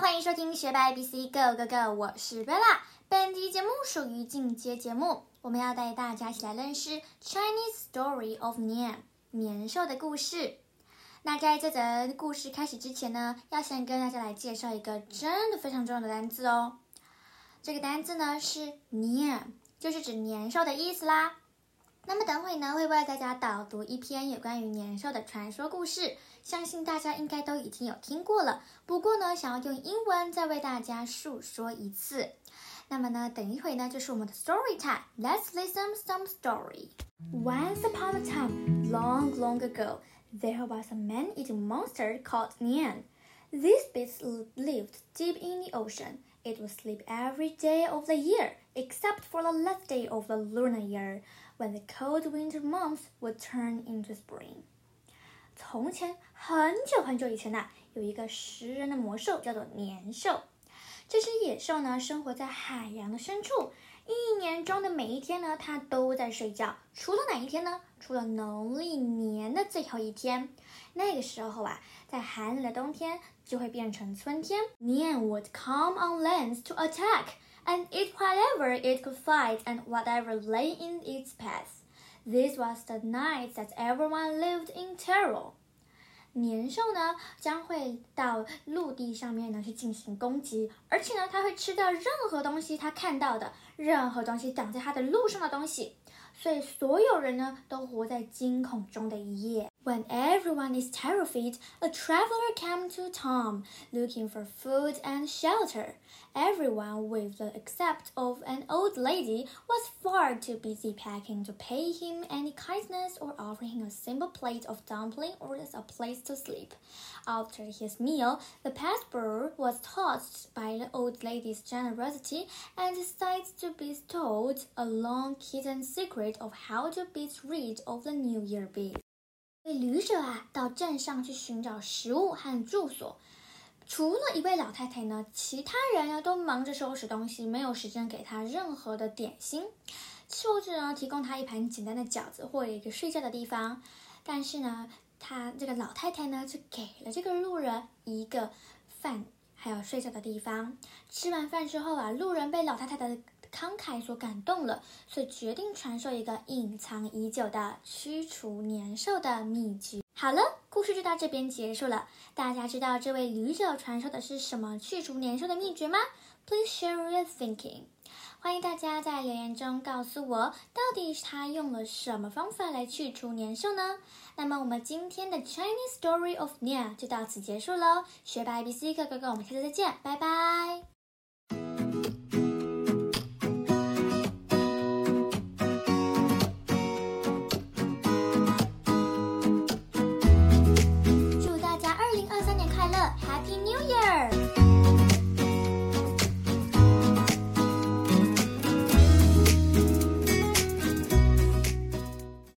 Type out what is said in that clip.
欢迎收听学霸 ABC Go Go Go，我是 Bella。本集节目属于进阶节目，我们要带大家一起来认识 Chinese Story of Nian 年兽的故事。那在这则故事开始之前呢，要先跟大家来介绍一个真的非常重要的单字哦。这个单字呢是 Nian，就是指年兽的意思啦。那么等会呢，会为大家导读一篇有关于年兽的传说故事，相信大家应该都已经有听过了。不过呢，想要用英文再为大家述说一次。那么呢，等一会呢，就是我们的 story time。Let's listen some story. Once upon a time, long, long ago, there was a man-eating monster called Nian. This beast lived deep in the ocean. It would sleep every day of the year, except for the last day of the lunar year when the cold winter months would turn into spring。从前很久很久以前呐、有一个食人的魔兽，叫做年兽。这只野兽呢，生活在海洋的深处。一年中的每一天呢，它都在睡觉，除了哪一天呢？除了农历年的最后一天。那个时候啊，在寒冷的冬天就会变成春天。Nian would come on land to attack and eat whatever it could find and whatever lay in its path. This was the night that everyone lived in terror. 年兽呢将会到陆地上面呢去进行攻击，而且呢它会吃掉任何东西它看到的，任何东西挡在它的路上的东西，所以所有人呢都活在惊恐中的一夜。When everyone is terrified, a traveler came to Tom looking for food and shelter. Everyone, with the except of an old lady, was far too busy packing to pay him any kindness or offer him a simple plate of dumpling or a place to sleep. After his meal, the pastor was touched by the old lady's generosity and decided to bestow a long hidden secret of how to be rid of the New Year beast. 旅者啊，到镇上去寻找食物和住所。除了一位老太太呢，其他人呢都忙着收拾东西，没有时间给他任何的点心，或者呢提供他一盘简单的饺子或一个睡觉的地方。但是呢，他这个老太太呢，就给了这个路人一个饭，还有睡觉的地方。吃完饭之后啊，路人被老太太的慷慨所感动了，所以决定传授一个隐藏已久的驱除年兽的秘诀。好了，故事就到这边结束了。大家知道这位旅者传授的是什么驱除年兽的秘诀吗？Please share your thinking。欢迎大家在留言中告诉我，到底是他用了什么方法来去除年兽呢？那么我们今天的 Chinese Story of Nia 就到此结束喽。学霸 ABC 各哥哥，我们下次再见，拜拜。